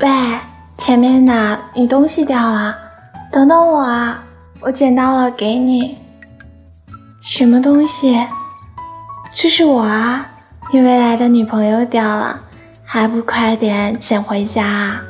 喂前面的你东西掉了。等等我啊我捡到了给你。什么东西？这是我啊你未来的女朋友掉了还不快点捡回家啊。